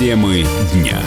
Темы дня.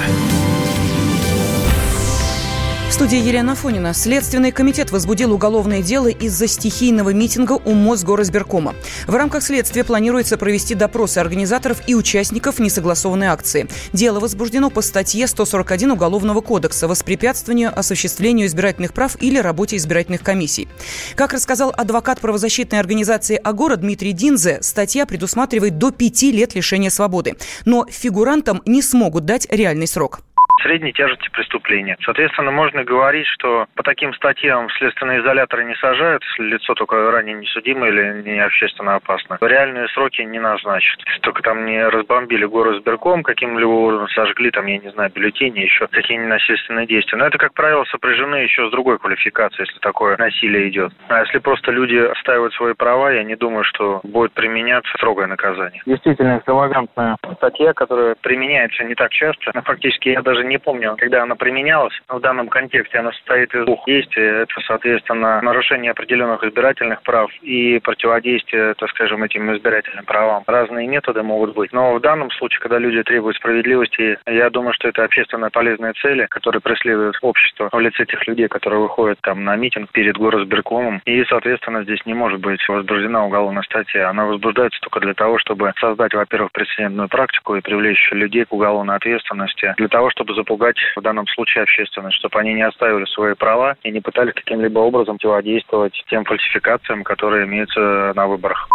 В студии Елена Фонина. Следственный комитет возбудил уголовное дело из-за стихийного митинга у Мосгоризбиркома. В рамках следствия планируется провести допросы организаторов и участников несогласованной акции. Дело возбуждено по статье 141 Уголовного кодекса «Воспрепятствованию осуществлению избирательных прав или работе избирательных комиссий». Как рассказал адвокат правозащитной организации «Агора» Дмитрий Динзе, статья предусматривает до пяти лет лишения свободы. Но фигурантам не смогут дать реальный срок средней тяжести преступления. Соответственно, можно говорить, что по таким статьям следственные изоляторы не сажают, если лицо только ранее не судимо или не общественно опасно. Реальные сроки не назначат. Если только там не разбомбили город сберком, каким-либо образом сожгли, там, я не знаю, бюллетени, еще какие-нибудь насильственные действия. Но это, как правило, сопряжены еще с другой квалификацией, если такое насилие идет. А если просто люди отстаивают свои права, я не думаю, что будет применяться строгое наказание. Действительно, экстравагантная статья, которая применяется не так часто. Но фактически я даже не не помню, когда она применялась. В данном контексте она состоит из двух действий. Это, соответственно, нарушение определенных избирательных прав и противодействие, так скажем, этим избирательным правам. Разные методы могут быть. Но в данном случае, когда люди требуют справедливости, я думаю, что это общественно полезные цели, которые преследует общество в лице тех людей, которые выходят там на митинг перед горосберкомом. И, соответственно, здесь не может быть возбуждена уголовная статья. Она возбуждается только для того, чтобы создать, во-первых, прецедентную практику и привлечь людей к уголовной ответственности, для того, чтобы запугать в данном случае общественность, чтобы они не оставили свои права и не пытались каким-либо образом противодействовать тем фальсификациям, которые имеются на выборах.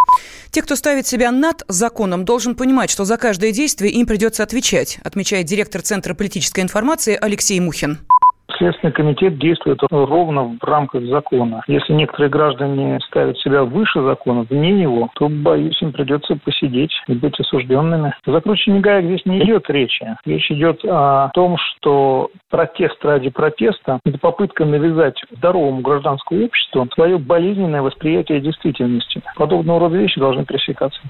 Те, кто ставит себя над законом, должен понимать, что за каждое действие им придется отвечать, отмечает директор Центра политической информации Алексей Мухин. Следственный комитет действует ровно в рамках закона. Если некоторые граждане ставят себя выше закона, вне него, то, боюсь, им придется посидеть и быть осужденными. За закручивание гаек здесь не идет речи. Речь идет о том, что протест ради протеста – это попытка навязать здоровому гражданскому обществу свое болезненное восприятие действительности. Подобного рода вещи должны пресекаться.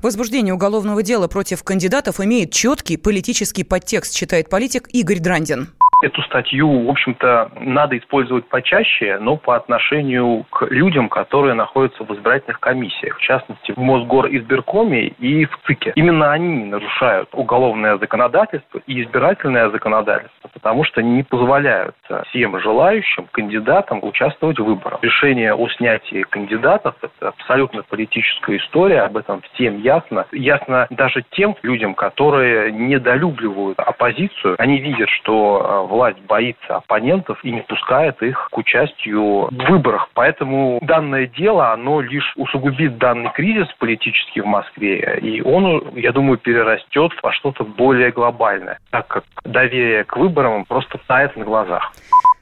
Возбуждение уголовного дела против кандидатов имеет четкий политический подтекст, считает политик Игорь Драндин эту статью, в общем-то, надо использовать почаще, но по отношению к людям, которые находятся в избирательных комиссиях, в частности, в Мосгоризбиркоме и в ЦИКе. Именно они нарушают уголовное законодательство и избирательное законодательство, потому что не позволяют всем желающим кандидатам участвовать в выборах. Решение о снятии кандидатов – это абсолютно политическая история, об этом всем ясно. Ясно даже тем людям, которые недолюбливают оппозицию. Они видят, что власть боится оппонентов и не пускает их к участию в выборах. Поэтому данное дело, оно лишь усугубит данный кризис политический в Москве, и он, я думаю, перерастет во что-то более глобальное, так как доверие к выборам просто тает на глазах.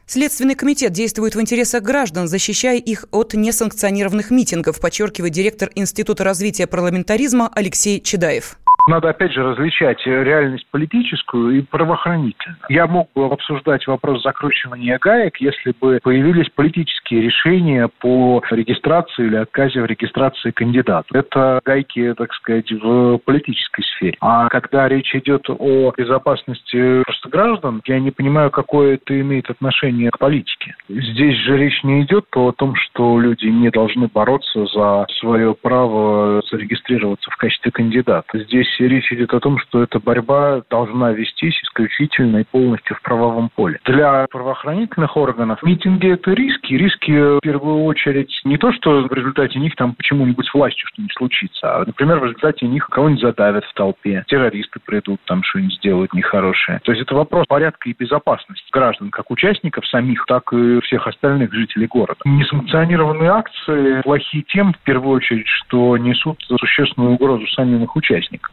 Следственный комитет действует в интересах граждан, защищая их от несанкционированных митингов, подчеркивает директор Института развития парламентаризма Алексей Чедаев. Надо, опять же, различать реальность политическую и правоохранительную. Я мог бы обсуждать вопрос закручивания гаек, если бы появились политические решения по регистрации или отказе в регистрации кандидата. Это гайки, так сказать, в политической сфере. А когда речь идет о безопасности просто граждан, я не понимаю, какое это имеет отношение к политике. Здесь же речь не идет о том, что люди не должны бороться за свое право зарегистрироваться в качестве кандидата. Здесь речь идет о том, что эта борьба должна вестись исключительно и полностью в правовом поле. Для правоохранительных органов митинги – это риски. Риски, в первую очередь, не то, что в результате них там почему-нибудь с властью что-нибудь случится, а, например, в результате них кого-нибудь задавят в толпе, террористы придут, там что-нибудь сделают нехорошее. То есть это вопрос порядка и безопасности граждан, как участников самих, так и всех остальных жителей города. Несанкционированные акции плохие тем, в первую очередь, что несут существенную угрозу самим их участникам.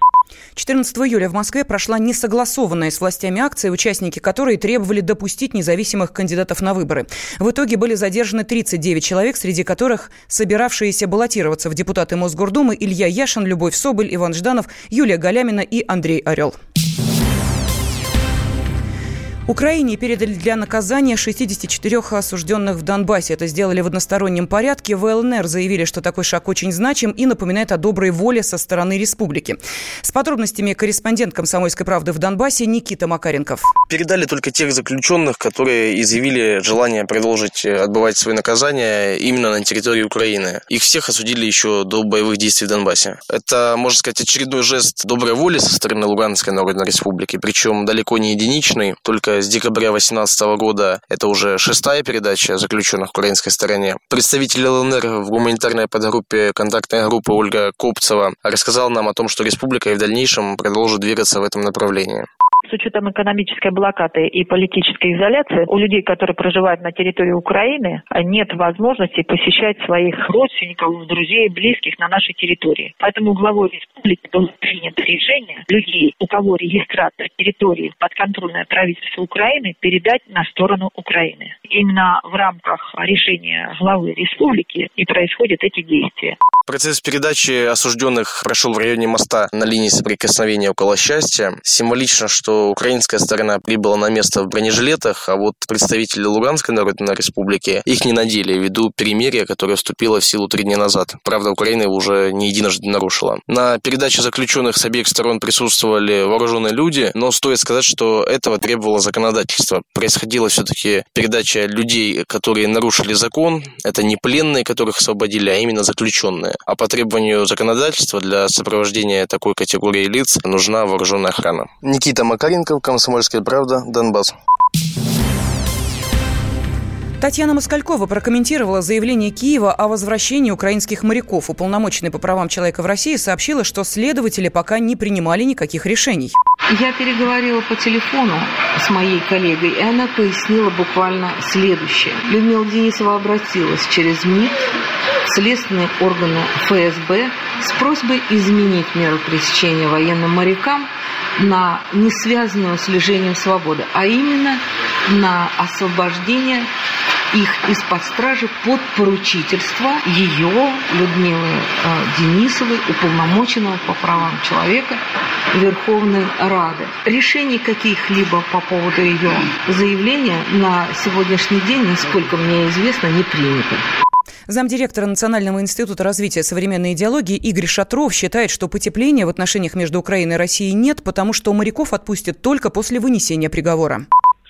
14 июля в Москве прошла несогласованная с властями акция, участники которой требовали допустить независимых кандидатов на выборы. В итоге были задержаны 39 человек, среди которых собиравшиеся баллотироваться в депутаты Мосгордумы Илья Яшин, Любовь Соболь, Иван Жданов, Юлия Галямина и Андрей Орел. Украине передали для наказания 64 осужденных в Донбассе. Это сделали в одностороннем порядке. В ЛНР заявили, что такой шаг очень значим и напоминает о доброй воле со стороны республики. С подробностями корреспондент «Комсомольской правды» в Донбассе Никита Макаренков. Передали только тех заключенных, которые изъявили желание продолжить э, отбывать свои наказания именно на территории Украины. Их всех осудили еще до боевых действий в Донбассе. Это, можно сказать, очередной жест доброй воли со стороны Луганской Народной Республики, причем далеко не единичный, только с декабря 2018 года это уже шестая передача заключенных в украинской стороне. Представитель ЛНР в гуманитарной подгруппе контактной группы Ольга Копцева рассказал нам о том, что республика и в дальнейшем продолжит двигаться в этом направлении. С учетом экономической блокады и политической изоляции, у людей, которые проживают на территории Украины, нет возможности посещать своих родственников, друзей, близких на нашей территории. Поэтому главой республики было принято решение людей, у кого регистрация территории подконтрольное правительство Украины, передать на сторону Украины. Именно в рамках решения главы республики и происходят эти действия. Процесс передачи осужденных прошел в районе моста на линии соприкосновения около счастья. Символично, что украинская сторона прибыла на место в бронежилетах, а вот представители Луганской Народной Республики их не надели ввиду перемирия, которое вступило в силу три дня назад. Правда, Украина его уже не единожды нарушила. На передаче заключенных с обеих сторон присутствовали вооруженные люди, но стоит сказать, что этого требовало законодательство. Происходила все-таки передача людей, которые нарушили закон. Это не пленные, которых освободили, а именно заключенные. А по требованию законодательства для сопровождения такой категории лиц нужна вооруженная охрана. Никита Макаренков, Комсомольская правда, Донбасс. Татьяна Москалькова прокомментировала заявление Киева о возвращении украинских моряков. Уполномоченный по правам человека в России сообщила, что следователи пока не принимали никаких решений. Я переговорила по телефону с моей коллегой, и она пояснила буквально следующее. Людмила Денисова обратилась через МИД следственные органы ФСБ с просьбой изменить меру пресечения военным морякам на не связанную с лишением свободы, а именно на освобождение их из-под стражи под поручительство ее, Людмилы э, Денисовой, уполномоченного по правам человека Верховной Рады. Решений каких-либо по поводу ее заявления на сегодняшний день, насколько мне известно, не принято. Замдиректора Национального института развития современной идеологии Игорь Шатров считает, что потепления в отношениях между Украиной и Россией нет, потому что моряков отпустят только после вынесения приговора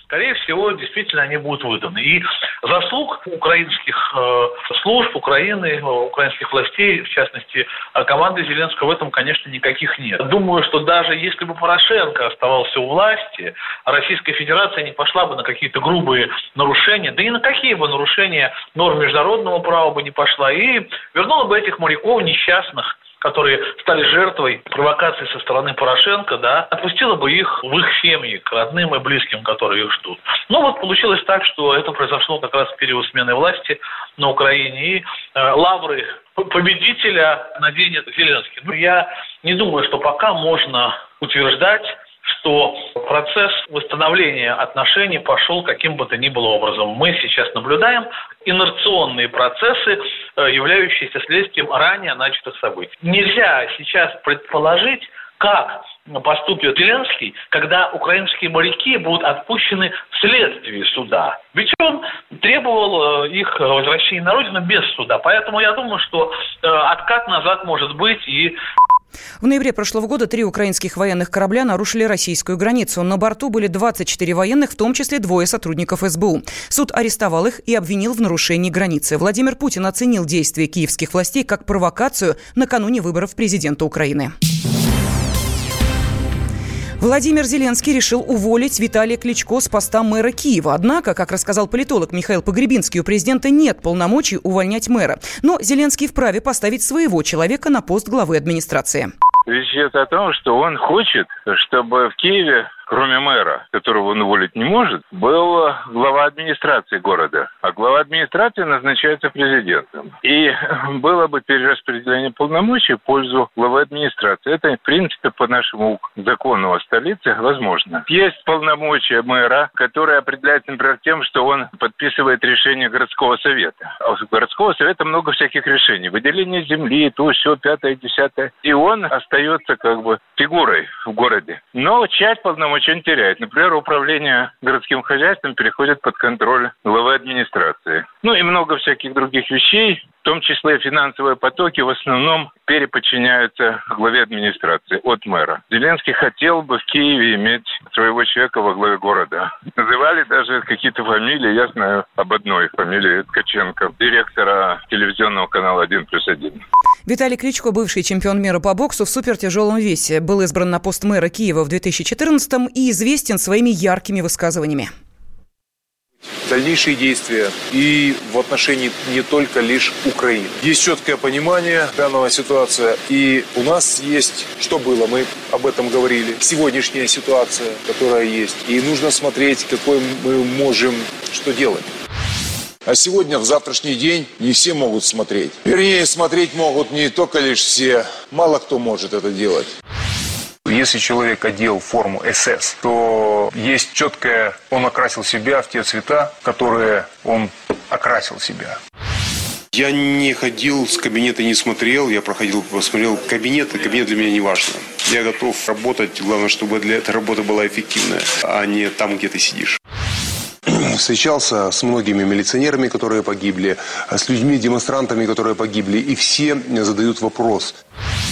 скорее всего, действительно они будут выданы. И заслуг украинских э, служб, Украины, э, украинских властей, в частности, э, команды Зеленского в этом, конечно, никаких нет. Думаю, что даже если бы Порошенко оставался у власти, Российская Федерация не пошла бы на какие-то грубые нарушения, да и на какие бы нарушения норм международного права бы не пошла, и вернула бы этих моряков несчастных которые стали жертвой провокации со стороны Порошенко, да, отпустила бы их в их семьи, к родным и близким, которые их ждут. Но вот получилось так, что это произошло как раз в период смены власти на Украине, и э, лавры победителя наденет Зеленский. Ну, я не думаю, что пока можно утверждать, что процесс восстановления отношений пошел каким бы то ни было образом. Мы сейчас наблюдаем инерционные процессы, э, являющиеся следствием ранее начатых событий. Нельзя сейчас предположить, как поступит Зеленский, когда украинские моряки будут отпущены вследствие суда. Ведь он требовал э, их возвращения на родину без суда. Поэтому я думаю, что э, откат назад может быть и в ноябре прошлого года три украинских военных корабля нарушили российскую границу. На борту были 24 военных, в том числе двое сотрудников СБУ. Суд арестовал их и обвинил в нарушении границы. Владимир Путин оценил действия киевских властей как провокацию накануне выборов президента Украины. Владимир Зеленский решил уволить Виталия Кличко с поста мэра Киева. Однако, как рассказал политолог Михаил Погребинский, у президента нет полномочий увольнять мэра. Но Зеленский вправе поставить своего человека на пост главы администрации. Речь идет о том, что он хочет, чтобы в Киеве кроме мэра, которого он уволить не может, был глава администрации города. А глава администрации назначается президентом. И было бы перераспределение полномочий в пользу главы администрации. Это, в принципе, по нашему закону о столице возможно. Есть полномочия мэра, которые определяются, например, тем, что он подписывает решение городского совета. А у городского совета много всяких решений. Выделение земли, то, все, пятое, десятое. И он остается как бы фигурой в городе. Но часть полномочий полномочий теряет. Например, управление городским хозяйством переходит под контроль главы администрации. Ну и много всяких других вещей, в том числе финансовые потоки в основном переподчиняются главе администрации от мэра. Зеленский хотел бы в Киеве иметь своего человека во главе города. Называли даже какие-то фамилии, я знаю об одной фамилии Ткаченко, директора телевизионного канала «1 плюс 1». Виталий Кличко, бывший чемпион мира по боксу в супертяжелом весе, был избран на пост мэра Киева в 2014-м и известен своими яркими высказываниями дальнейшие действия и в отношении не только лишь Украины. Есть четкое понимание данного ситуации, и у нас есть, что было, мы об этом говорили, сегодняшняя ситуация, которая есть, и нужно смотреть, какой мы можем, что делать. А сегодня, в завтрашний день, не все могут смотреть. Вернее, смотреть могут не только лишь все. Мало кто может это делать. Если человек одел форму СС, то есть четкое, он окрасил себя в те цвета, которые он окрасил себя. Я не ходил с кабинета, не смотрел. Я проходил, посмотрел кабинет. Кабинет для меня не важно. Я готов работать. Главное, чтобы для этой работы была эффективная, а не там, где ты сидишь встречался с многими милиционерами, которые погибли, с людьми, демонстрантами, которые погибли, и все задают вопрос –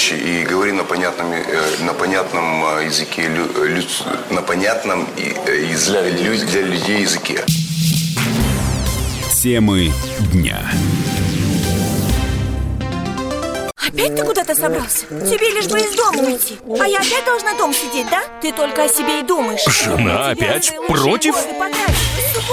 проще и говори на понятном, э, на понятном э, языке, на понятном из, для, для людей языке. Темы дня. Опять ты куда-то собрался? Тебе лишь бы из дома уйти А я опять должна дома сидеть, да? Ты только о себе и думаешь Жена опять против?